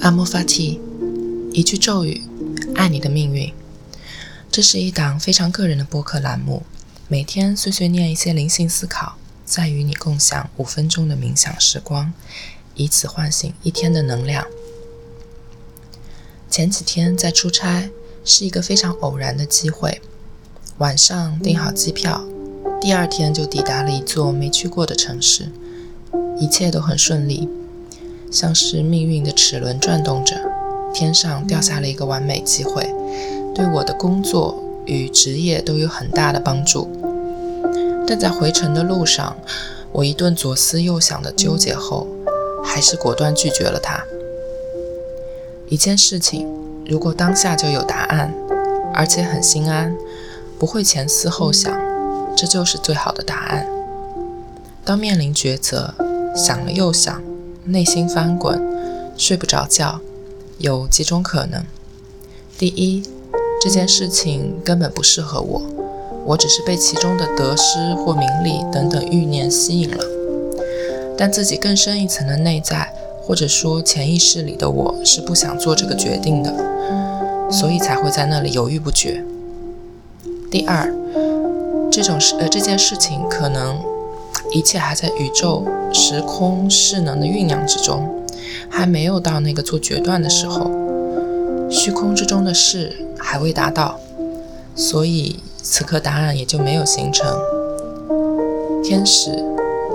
阿莫法提，一句咒语，爱你的命运。这是一档非常个人的播客栏目，每天碎碎念一些灵性思考，再与你共享五分钟的冥想时光，以此唤醒一天的能量。前几天在出差，是一个非常偶然的机会，晚上订好机票，第二天就抵达了一座没去过的城市，一切都很顺利。像是命运的齿轮转动着，天上掉下了一个完美机会，对我的工作与职业都有很大的帮助。但在回程的路上，我一顿左思右想的纠结后，还是果断拒绝了它。一件事情，如果当下就有答案，而且很心安，不会前思后想，这就是最好的答案。当面临抉择，想了又想。内心翻滚，睡不着觉，有几种可能：第一，这件事情根本不适合我，我只是被其中的得失或名利等等欲念吸引了，但自己更深一层的内在，或者说潜意识里的我是不想做这个决定的，所以才会在那里犹豫不决。第二，这种事呃这件事情可能。一切还在宇宙、时空、势能的酝酿之中，还没有到那个做决断的时候。虚空之中的事还未达到，所以此刻答案也就没有形成。天时、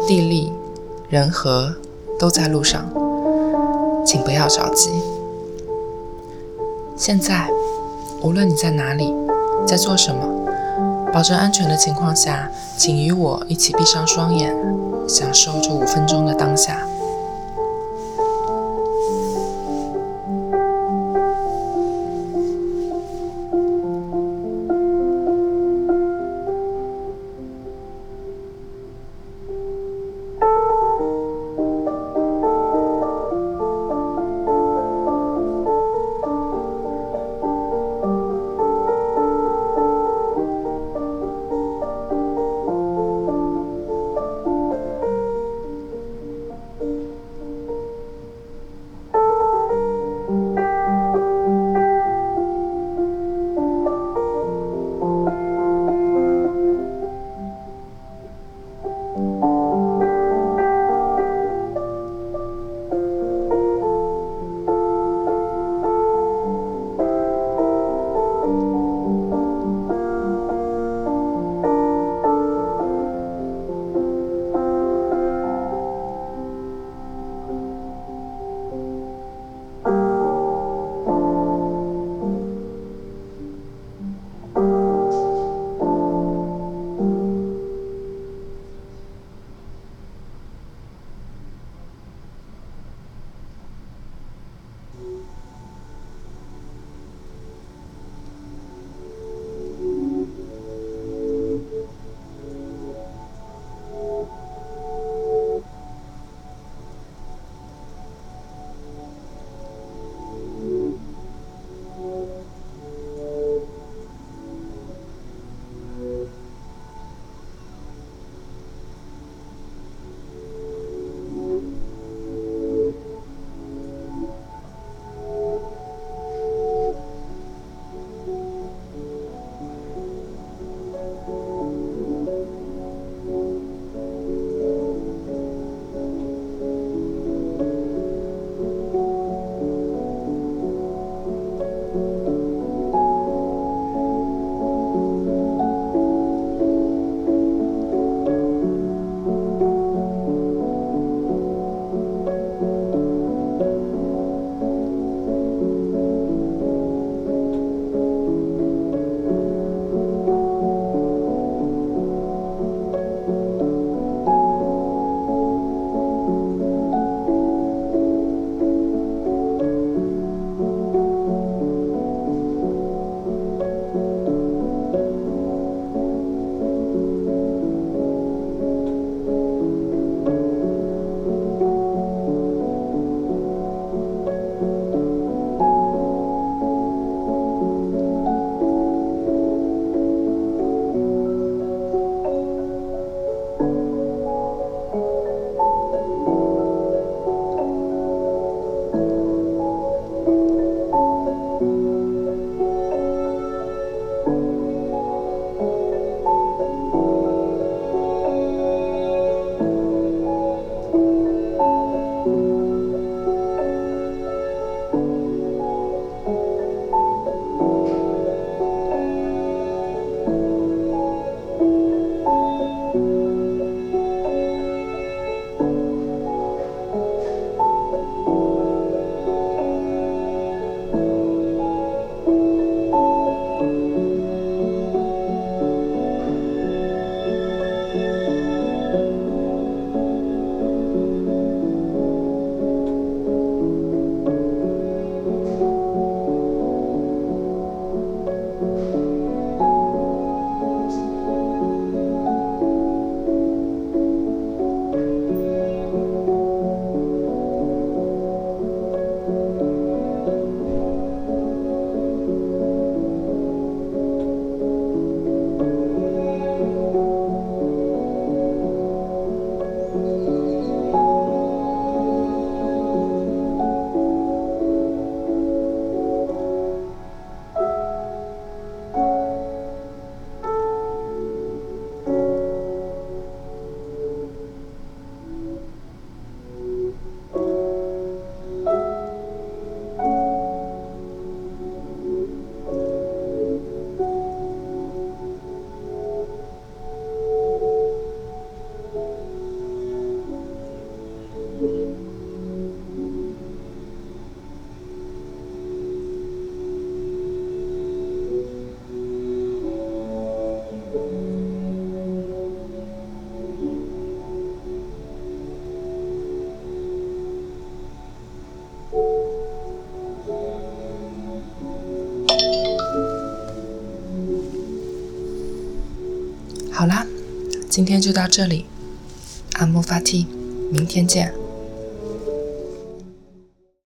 地利、人和都在路上，请不要着急。现在，无论你在哪里，在做什么。保证安全的情况下，请与我一起闭上双眼，享受这五分钟的当下。好啦，今天就到这里，阿莫法蒂，明天见。